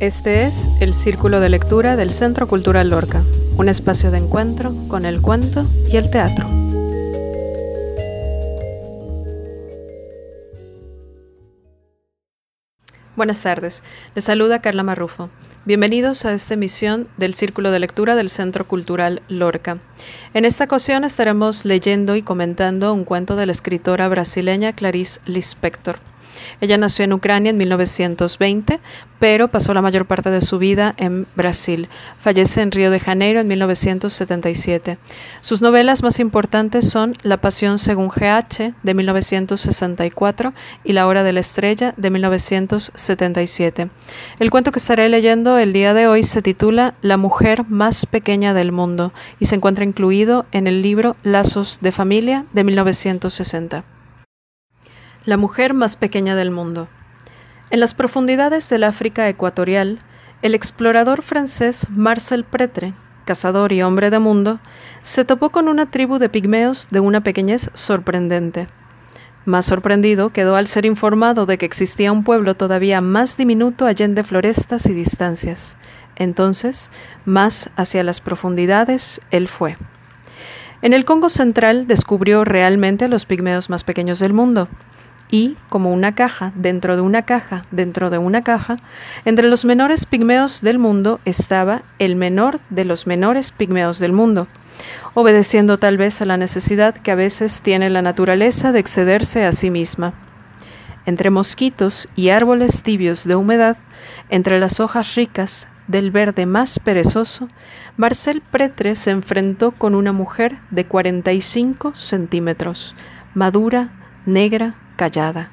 Este es el Círculo de Lectura del Centro Cultural Lorca, un espacio de encuentro con el cuento y el teatro. Buenas tardes, les saluda Carla Marrufo. Bienvenidos a esta emisión del Círculo de Lectura del Centro Cultural Lorca. En esta ocasión estaremos leyendo y comentando un cuento de la escritora brasileña Clarice Lispector. Ella nació en Ucrania en 1920, pero pasó la mayor parte de su vida en Brasil. Fallece en Río de Janeiro en 1977. Sus novelas más importantes son La Pasión según GH de 1964 y La Hora de la Estrella de 1977. El cuento que estaré leyendo el día de hoy se titula La mujer más pequeña del mundo y se encuentra incluido en el libro Lazos de Familia de 1960 la mujer más pequeña del mundo. En las profundidades del África ecuatorial, el explorador francés Marcel Pretre, cazador y hombre de mundo, se topó con una tribu de pigmeos de una pequeñez sorprendente. Más sorprendido quedó al ser informado de que existía un pueblo todavía más diminuto allende florestas y distancias. Entonces, más hacia las profundidades, él fue. En el Congo central descubrió realmente a los pigmeos más pequeños del mundo, y, como una caja dentro de una caja dentro de una caja, entre los menores pigmeos del mundo estaba el menor de los menores pigmeos del mundo, obedeciendo tal vez a la necesidad que a veces tiene la naturaleza de excederse a sí misma. Entre mosquitos y árboles tibios de humedad, entre las hojas ricas del verde más perezoso, Marcel Pretre se enfrentó con una mujer de 45 centímetros, madura, negra, callada,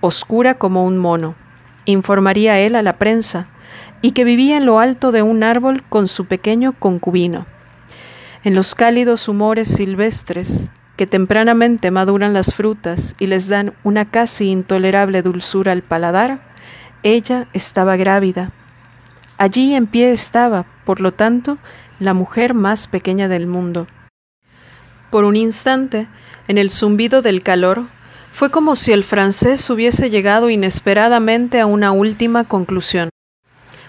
oscura como un mono, informaría él a la prensa, y que vivía en lo alto de un árbol con su pequeño concubino. En los cálidos humores silvestres, que tempranamente maduran las frutas y les dan una casi intolerable dulzura al paladar, ella estaba grávida. Allí en pie estaba, por lo tanto, la mujer más pequeña del mundo. Por un instante, en el zumbido del calor, fue como si el francés hubiese llegado inesperadamente a una última conclusión.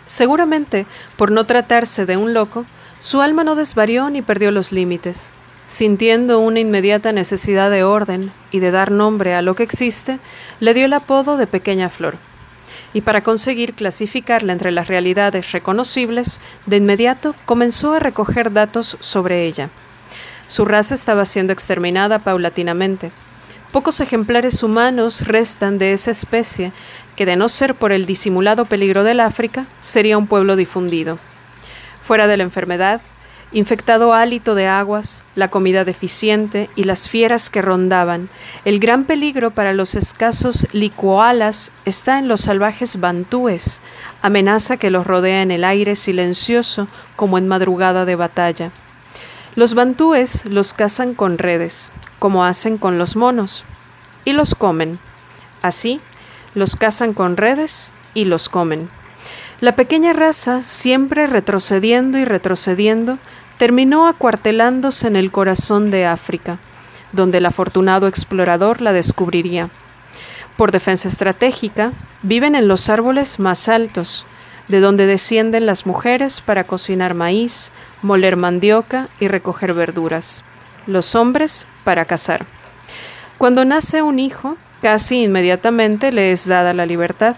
Seguramente, por no tratarse de un loco, su alma no desvarió ni perdió los límites. Sintiendo una inmediata necesidad de orden y de dar nombre a lo que existe, le dio el apodo de pequeña flor. Y para conseguir clasificarla entre las realidades reconocibles, de inmediato comenzó a recoger datos sobre ella. Su raza estaba siendo exterminada paulatinamente. Pocos ejemplares humanos restan de esa especie que, de no ser por el disimulado peligro del África, sería un pueblo difundido. Fuera de la enfermedad, infectado hálito de aguas, la comida deficiente y las fieras que rondaban, el gran peligro para los escasos licualas está en los salvajes bantúes, amenaza que los rodea en el aire silencioso como en madrugada de batalla. Los bantúes los cazan con redes, como hacen con los monos, y los comen. Así, los cazan con redes y los comen. La pequeña raza, siempre retrocediendo y retrocediendo, terminó acuartelándose en el corazón de África, donde el afortunado explorador la descubriría. Por defensa estratégica, viven en los árboles más altos, de donde descienden las mujeres para cocinar maíz, moler mandioca y recoger verduras los hombres para cazar. Cuando nace un hijo, casi inmediatamente le es dada la libertad.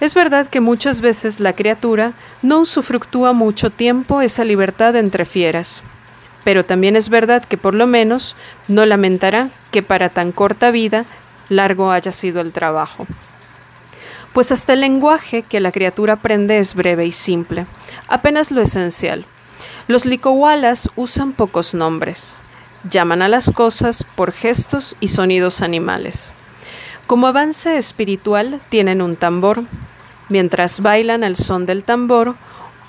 Es verdad que muchas veces la criatura no usufructúa mucho tiempo esa libertad entre fieras, pero también es verdad que por lo menos no lamentará que para tan corta vida largo haya sido el trabajo. Pues hasta el lenguaje que la criatura aprende es breve y simple, apenas lo esencial. Los licowalas usan pocos nombres. Llaman a las cosas por gestos y sonidos animales. Como avance espiritual tienen un tambor. Mientras bailan al son del tambor,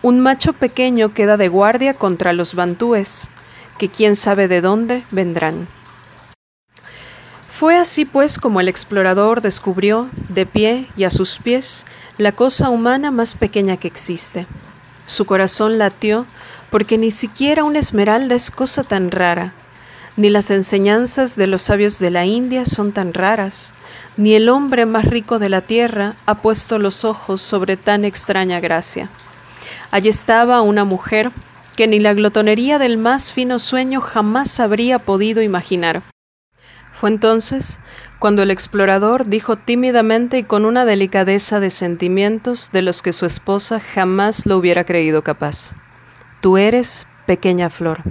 un macho pequeño queda de guardia contra los bantúes, que quién sabe de dónde vendrán. Fue así pues como el explorador descubrió, de pie y a sus pies, la cosa humana más pequeña que existe. Su corazón latió porque ni siquiera una esmeralda es cosa tan rara. ni las enseñanzas de los sabios de la India son tan raras, ni el hombre más rico de la tierra ha puesto los ojos sobre tan extraña gracia. Allí estaba una mujer que ni la glotonería del más fino sueño jamás habría podido imaginar. Fue entonces cuando el explorador dijo tímidamente y con una delicadeza de sentimientos de los que su esposa jamás lo hubiera creído capaz. Tú eres pequeña flor.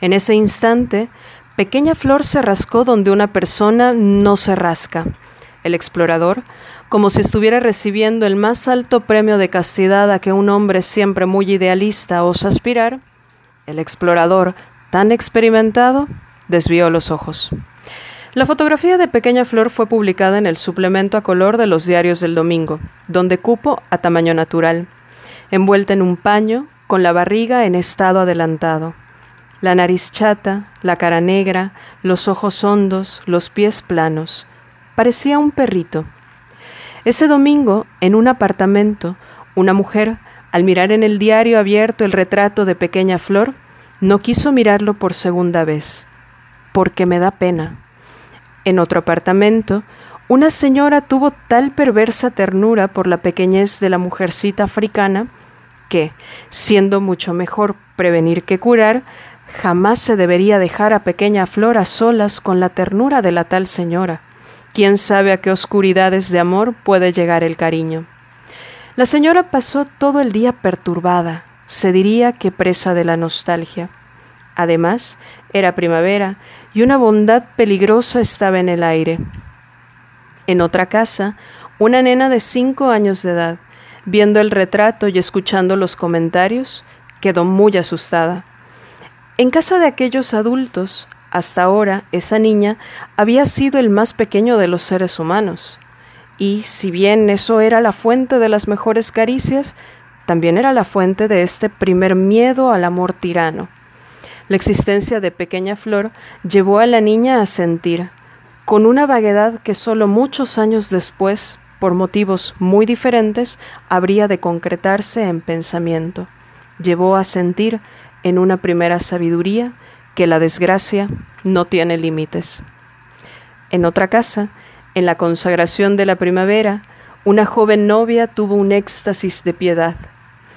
En ese instante, pequeña flor se rascó donde una persona no se rasca. El explorador, como si estuviera recibiendo el más alto premio de castidad a que un hombre siempre muy idealista osa aspirar, el explorador, tan experimentado, desvió los ojos. La fotografía de Pequeña Flor fue publicada en el suplemento a color de los diarios del domingo, donde cupo a tamaño natural, envuelta en un paño, con la barriga en estado adelantado, la nariz chata, la cara negra, los ojos hondos, los pies planos. Parecía un perrito. Ese domingo, en un apartamento, una mujer, al mirar en el diario abierto el retrato de Pequeña Flor, no quiso mirarlo por segunda vez, porque me da pena. En otro apartamento, una señora tuvo tal perversa ternura por la pequeñez de la mujercita africana que, siendo mucho mejor prevenir que curar, jamás se debería dejar a pequeña flor a solas con la ternura de la tal señora. Quién sabe a qué oscuridades de amor puede llegar el cariño. La señora pasó todo el día perturbada, se diría que presa de la nostalgia. Además, era primavera y una bondad peligrosa estaba en el aire. En otra casa, una nena de cinco años de edad, viendo el retrato y escuchando los comentarios, quedó muy asustada. En casa de aquellos adultos, hasta ahora esa niña había sido el más pequeño de los seres humanos. Y si bien eso era la fuente de las mejores caricias, también era la fuente de este primer miedo al amor tirano. La existencia de Pequeña Flor llevó a la niña a sentir, con una vaguedad que solo muchos años después, por motivos muy diferentes, habría de concretarse en pensamiento. Llevó a sentir, en una primera sabiduría, que la desgracia no tiene límites. En otra casa, en la consagración de la primavera, una joven novia tuvo un éxtasis de piedad.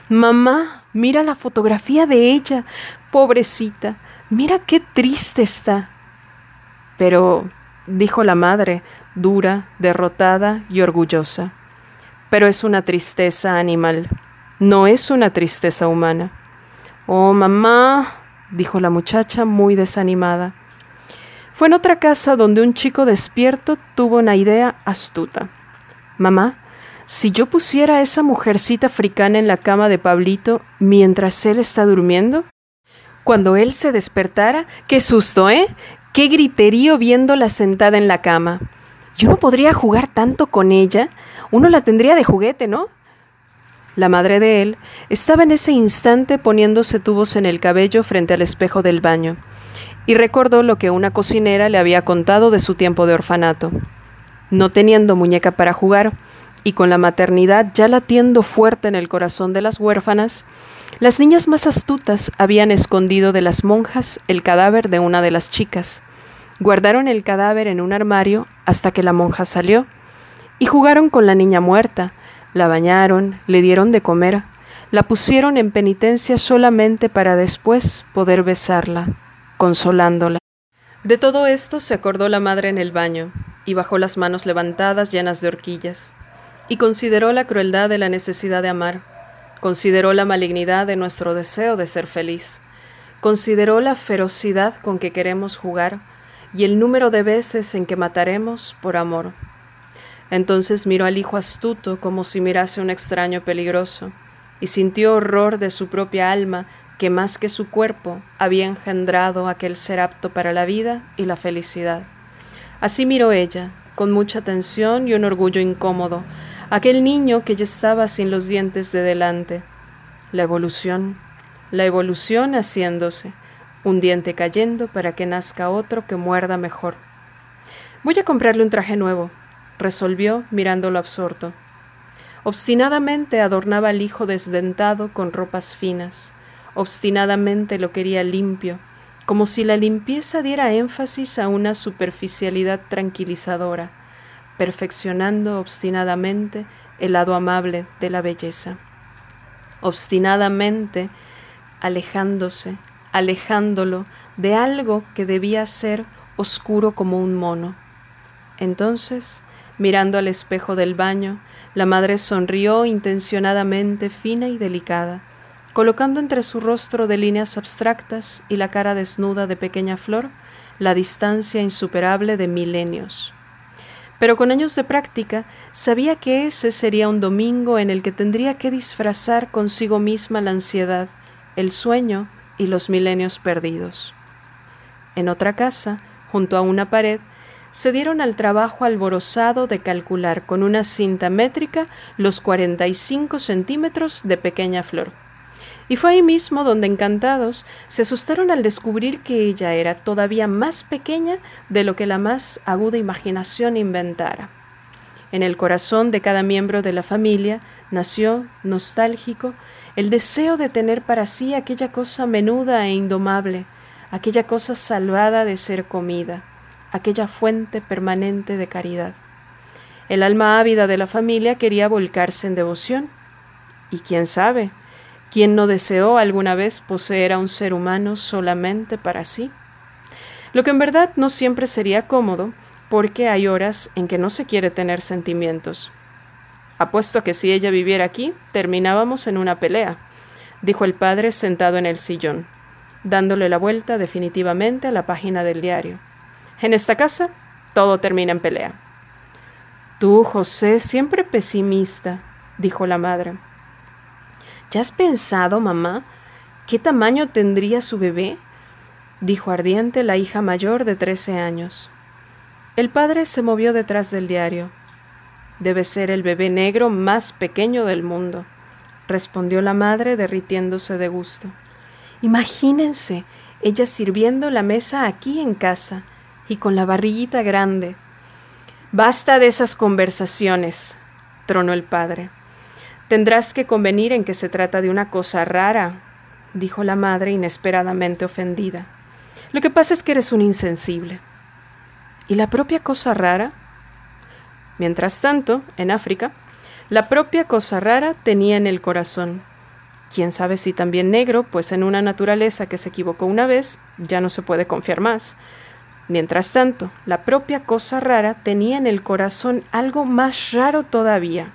Mamá, mira la fotografía de ella. Pobrecita, mira qué triste está. Pero, dijo la madre, dura, derrotada y orgullosa, pero es una tristeza animal, no es una tristeza humana. Oh, mamá, dijo la muchacha muy desanimada. Fue en otra casa donde un chico despierto tuvo una idea astuta. Mamá, si yo pusiera a esa mujercita africana en la cama de Pablito mientras él está durmiendo, cuando él se despertara, qué susto, ¿eh? Qué griterío viéndola sentada en la cama. Yo no podría jugar tanto con ella. Uno la tendría de juguete, ¿no? La madre de él estaba en ese instante poniéndose tubos en el cabello frente al espejo del baño, y recordó lo que una cocinera le había contado de su tiempo de orfanato. No teniendo muñeca para jugar, y con la maternidad ya latiendo fuerte en el corazón de las huérfanas, las niñas más astutas habían escondido de las monjas el cadáver de una de las chicas. Guardaron el cadáver en un armario hasta que la monja salió y jugaron con la niña muerta, la bañaron, le dieron de comer, la pusieron en penitencia solamente para después poder besarla, consolándola. De todo esto se acordó la madre en el baño, y bajó las manos levantadas llenas de horquillas y consideró la crueldad de la necesidad de amar, consideró la malignidad de nuestro deseo de ser feliz, consideró la ferocidad con que queremos jugar y el número de veces en que mataremos por amor. Entonces miró al hijo astuto como si mirase un extraño peligroso, y sintió horror de su propia alma que más que su cuerpo había engendrado aquel ser apto para la vida y la felicidad. Así miró ella, con mucha tensión y un orgullo incómodo, aquel niño que ya estaba sin los dientes de delante. La evolución, la evolución haciéndose, un diente cayendo para que nazca otro que muerda mejor. Voy a comprarle un traje nuevo, resolvió mirándolo absorto. Obstinadamente adornaba al hijo desdentado con ropas finas, obstinadamente lo quería limpio, como si la limpieza diera énfasis a una superficialidad tranquilizadora, perfeccionando obstinadamente el lado amable de la belleza. Obstinadamente alejándose, alejándolo de algo que debía ser oscuro como un mono. Entonces, mirando al espejo del baño, la madre sonrió intencionadamente fina y delicada, colocando entre su rostro de líneas abstractas y la cara desnuda de pequeña flor la distancia insuperable de milenios. Pero con años de práctica sabía que ese sería un domingo en el que tendría que disfrazar consigo misma la ansiedad, el sueño y los milenios perdidos. En otra casa, junto a una pared, se dieron al trabajo alborozado de calcular con una cinta métrica los 45 centímetros de pequeña flor. Y fue ahí mismo donde encantados se asustaron al descubrir que ella era todavía más pequeña de lo que la más aguda imaginación inventara. En el corazón de cada miembro de la familia nació, nostálgico, el deseo de tener para sí aquella cosa menuda e indomable, aquella cosa salvada de ser comida, aquella fuente permanente de caridad. El alma ávida de la familia quería volcarse en devoción. Y quién sabe, ¿quién no deseó alguna vez poseer a un ser humano solamente para sí? Lo que en verdad no siempre sería cómodo, porque hay horas en que no se quiere tener sentimientos. Apuesto que si ella viviera aquí, terminábamos en una pelea, dijo el padre sentado en el sillón, dándole la vuelta definitivamente a la página del diario. En esta casa todo termina en pelea. Tú, José, siempre pesimista, dijo la madre. ¿Ya has pensado, mamá, qué tamaño tendría su bebé? dijo ardiente la hija mayor de trece años. El padre se movió detrás del diario. Debe ser el bebé negro más pequeño del mundo, respondió la madre derritiéndose de gusto. Imagínense, ella sirviendo la mesa aquí en casa, y con la barriguita grande. Basta de esas conversaciones, tronó el padre. Tendrás que convenir en que se trata de una cosa rara, dijo la madre inesperadamente ofendida. Lo que pasa es que eres un insensible. ¿Y la propia cosa rara? Mientras tanto, en África, la propia cosa rara tenía en el corazón. Quién sabe si también negro, pues en una naturaleza que se equivocó una vez ya no se puede confiar más. Mientras tanto, la propia cosa rara tenía en el corazón algo más raro todavía,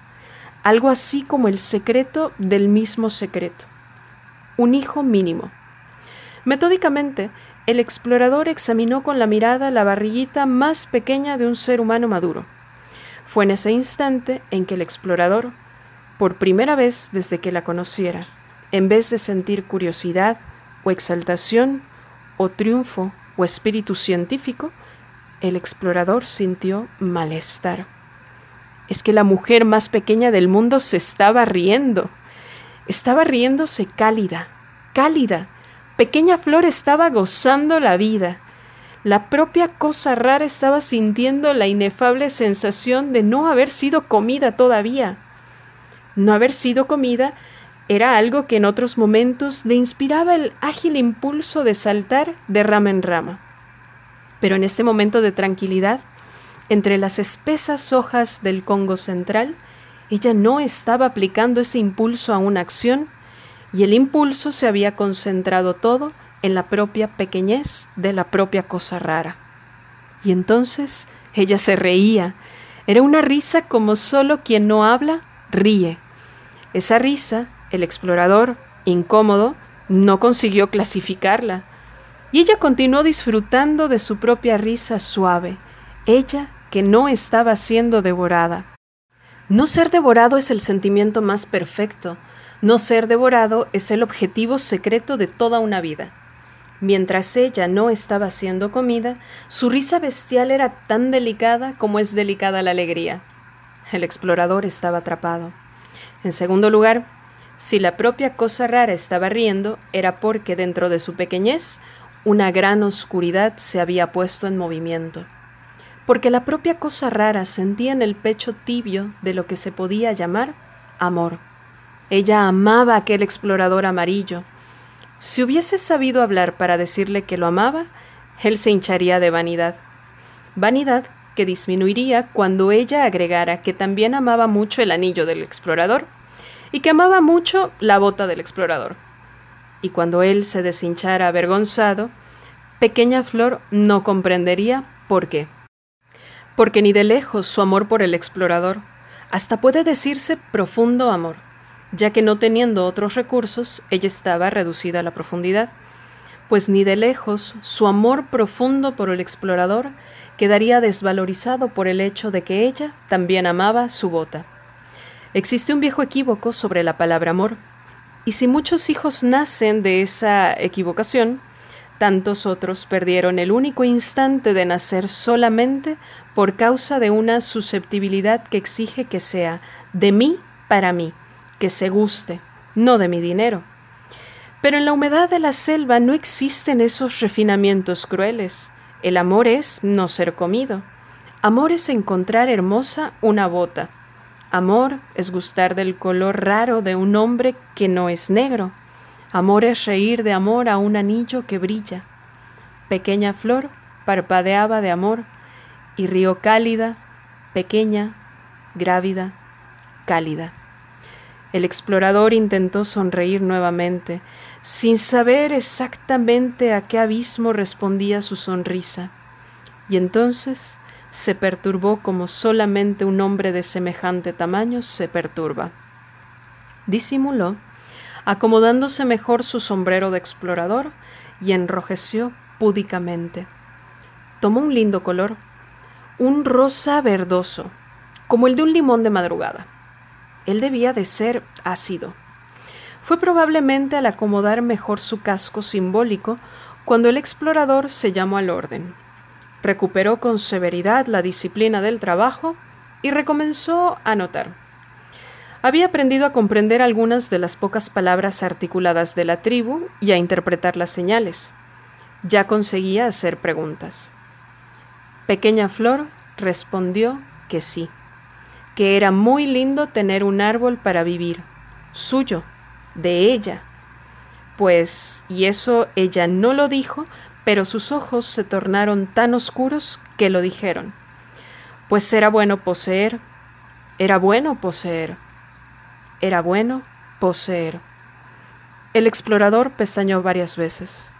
algo así como el secreto del mismo secreto, un hijo mínimo. Metódicamente, el explorador examinó con la mirada la barriguita más pequeña de un ser humano maduro. Fue en ese instante en que el explorador, por primera vez desde que la conociera, en vez de sentir curiosidad o exaltación o triunfo o espíritu científico, el explorador sintió malestar. Es que la mujer más pequeña del mundo se estaba riendo. Estaba riéndose cálida, cálida. Pequeña Flor estaba gozando la vida. La propia cosa rara estaba sintiendo la inefable sensación de no haber sido comida todavía. No haber sido comida era algo que en otros momentos le inspiraba el ágil impulso de saltar de rama en rama. Pero en este momento de tranquilidad, entre las espesas hojas del Congo central, ella no estaba aplicando ese impulso a una acción y el impulso se había concentrado todo en la propia pequeñez de la propia cosa rara. Y entonces ella se reía. Era una risa como solo quien no habla ríe. Esa risa el explorador, incómodo, no consiguió clasificarla. Y ella continuó disfrutando de su propia risa suave, ella que no estaba siendo devorada. No ser devorado es el sentimiento más perfecto, no ser devorado es el objetivo secreto de toda una vida. Mientras ella no estaba siendo comida, su risa bestial era tan delicada como es delicada la alegría. El explorador estaba atrapado. En segundo lugar, si la propia cosa rara estaba riendo, era porque dentro de su pequeñez una gran oscuridad se había puesto en movimiento. Porque la propia cosa rara sentía en el pecho tibio de lo que se podía llamar amor. Ella amaba a aquel explorador amarillo. Si hubiese sabido hablar para decirle que lo amaba, él se hincharía de vanidad. Vanidad que disminuiría cuando ella agregara que también amaba mucho el anillo del explorador y que amaba mucho la bota del explorador. Y cuando él se deshinchara avergonzado, Pequeña Flor no comprendería por qué. Porque ni de lejos su amor por el explorador, hasta puede decirse profundo amor, ya que no teniendo otros recursos, ella estaba reducida a la profundidad, pues ni de lejos su amor profundo por el explorador quedaría desvalorizado por el hecho de que ella también amaba su bota. Existe un viejo equívoco sobre la palabra amor, y si muchos hijos nacen de esa equivocación, tantos otros perdieron el único instante de nacer solamente por causa de una susceptibilidad que exige que sea de mí para mí, que se guste, no de mi dinero. Pero en la humedad de la selva no existen esos refinamientos crueles. El amor es no ser comido. Amor es encontrar hermosa una bota. Amor es gustar del color raro de un hombre que no es negro. Amor es reír de amor a un anillo que brilla. Pequeña flor parpadeaba de amor y río cálida, pequeña, grávida, cálida. El explorador intentó sonreír nuevamente, sin saber exactamente a qué abismo respondía su sonrisa, y entonces se perturbó como solamente un hombre de semejante tamaño se perturba. Disimuló, acomodándose mejor su sombrero de explorador, y enrojeció púdicamente. Tomó un lindo color, un rosa verdoso, como el de un limón de madrugada. Él debía de ser ácido. Fue probablemente al acomodar mejor su casco simbólico cuando el explorador se llamó al orden. Recuperó con severidad la disciplina del trabajo y recomenzó a notar. Había aprendido a comprender algunas de las pocas palabras articuladas de la tribu y a interpretar las señales. Ya conseguía hacer preguntas. Pequeña Flor respondió que sí que era muy lindo tener un árbol para vivir, suyo, de ella. Pues, y eso ella no lo dijo, pero sus ojos se tornaron tan oscuros que lo dijeron. Pues era bueno poseer, era bueno poseer, era bueno poseer. El explorador pestañó varias veces.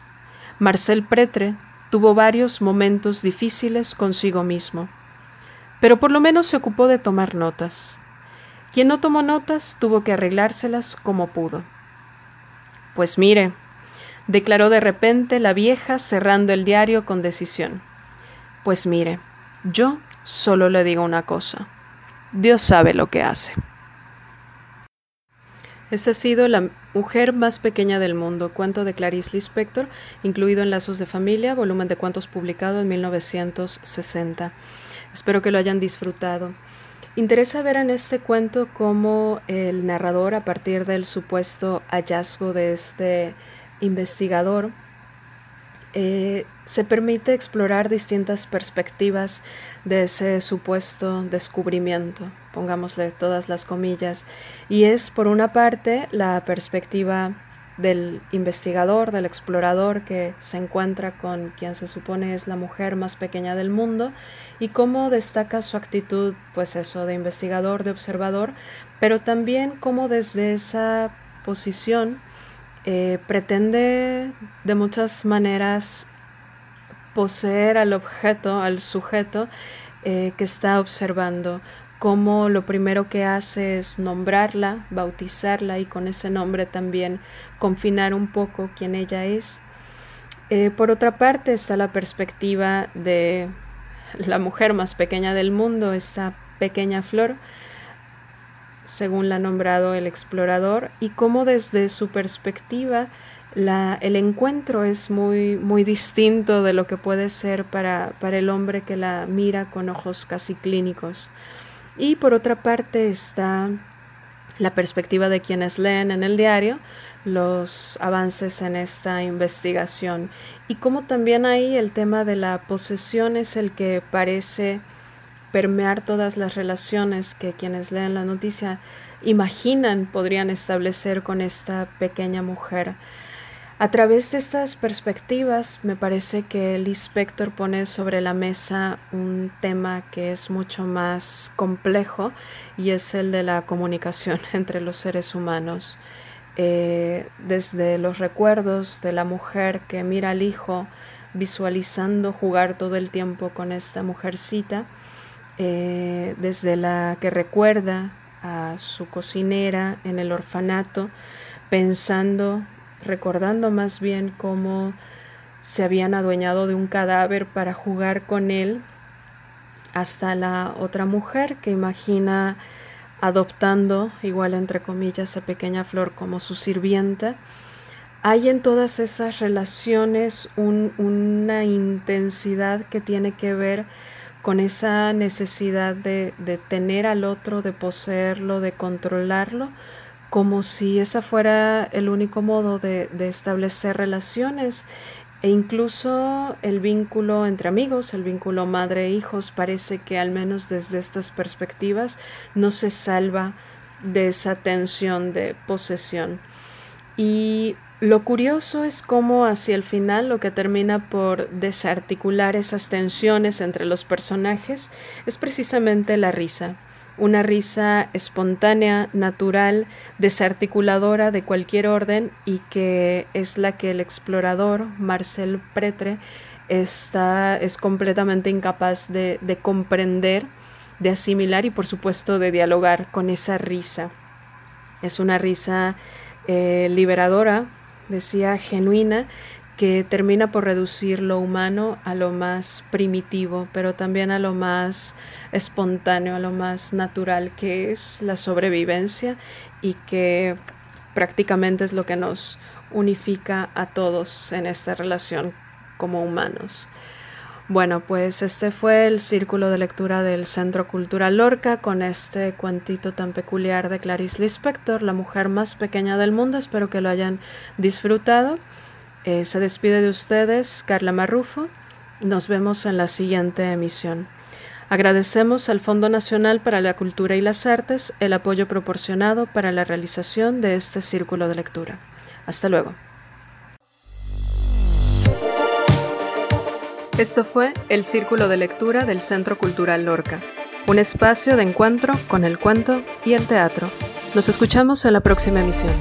Marcel Pretre tuvo varios momentos difíciles consigo mismo pero por lo menos se ocupó de tomar notas. Quien no tomó notas tuvo que arreglárselas como pudo. Pues mire, declaró de repente la vieja cerrando el diario con decisión. Pues mire, yo solo le digo una cosa. Dios sabe lo que hace. Esta ha sido la mujer más pequeña del mundo, cuento de Clarice Lispector, incluido en Lazos de Familia, volumen de cuentos publicado en 1960. Espero que lo hayan disfrutado. Interesa ver en este cuento cómo el narrador, a partir del supuesto hallazgo de este investigador, eh, se permite explorar distintas perspectivas de ese supuesto descubrimiento, pongámosle todas las comillas, y es por una parte la perspectiva del investigador, del explorador que se encuentra con quien se supone es la mujer más pequeña del mundo y cómo destaca su actitud, pues eso, de investigador, de observador, pero también cómo desde esa posición eh, pretende de muchas maneras poseer al objeto, al sujeto eh, que está observando, cómo lo primero que hace es nombrarla, bautizarla y con ese nombre también confinar un poco quién ella es. Eh, por otra parte está la perspectiva de la mujer más pequeña del mundo, esta pequeña flor, según la ha nombrado el explorador, y cómo desde su perspectiva el encuentro es muy, muy distinto de lo que puede ser para, para el hombre que la mira con ojos casi clínicos. Y por otra parte está la perspectiva de quienes leen en el diario los avances en esta investigación y como también ahí el tema de la posesión es el que parece permear todas las relaciones que quienes leen la noticia imaginan podrían establecer con esta pequeña mujer. A través de estas perspectivas, me parece que Lispector pone sobre la mesa un tema que es mucho más complejo y es el de la comunicación entre los seres humanos. Eh, desde los recuerdos de la mujer que mira al hijo visualizando jugar todo el tiempo con esta mujercita, eh, desde la que recuerda a su cocinera en el orfanato, pensando recordando más bien cómo se habían adueñado de un cadáver para jugar con él, hasta la otra mujer que imagina adoptando, igual entre comillas, a pequeña flor como su sirvienta. Hay en todas esas relaciones una intensidad que tiene que ver con esa necesidad de, de tener al otro, de poseerlo, de controlarlo, como si esa fuera el único modo de, establecer relaciones e incluso el vínculo entre amigos, el vínculo madre-hijos, parece que al menos desde estas perspectivas no se salva de esa tensión de posesión. Y lo curioso es cómo hacia el final lo que termina por desarticular esas tensiones entre los personajes es precisamente la risa una risa espontánea, natural, desarticuladora de cualquier orden y que es la que el explorador Marcel Pretre está, es completamente incapaz de, comprender, de asimilar y por supuesto de dialogar con esa risa. Es una risa eh, liberadora, decía, genuina, que termina por reducir lo humano a lo más primitivo, pero también a lo más espontáneo, a lo más natural, que es la sobrevivencia y que prácticamente es lo que nos unifica a todos en esta relación como humanos. Bueno, pues este fue el círculo de lectura del Centro Cultural Lorca con este cuentito tan peculiar de Clarice Lispector, la mujer más pequeña del mundo. Espero que lo hayan disfrutado. Eh, se despide de ustedes Carla Marrufo. Nos vemos en la siguiente emisión. Agradecemos al Fondo Nacional para la Cultura y las Artes el apoyo proporcionado para la realización de este círculo de lectura. Hasta luego. Esto fue el Círculo de Lectura del Centro Cultural Lorca, un espacio de encuentro con el cuento y el teatro. Nos escuchamos en la próxima emisión.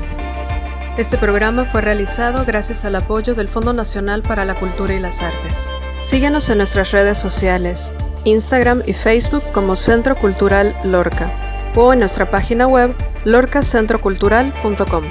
Este programa fue realizado gracias al apoyo del Fondo Nacional para la Cultura y las Artes. Síguenos en nuestras redes sociales, Instagram y Facebook como Centro Cultural Lorca o en nuestra página web lorcacentrocultural.com.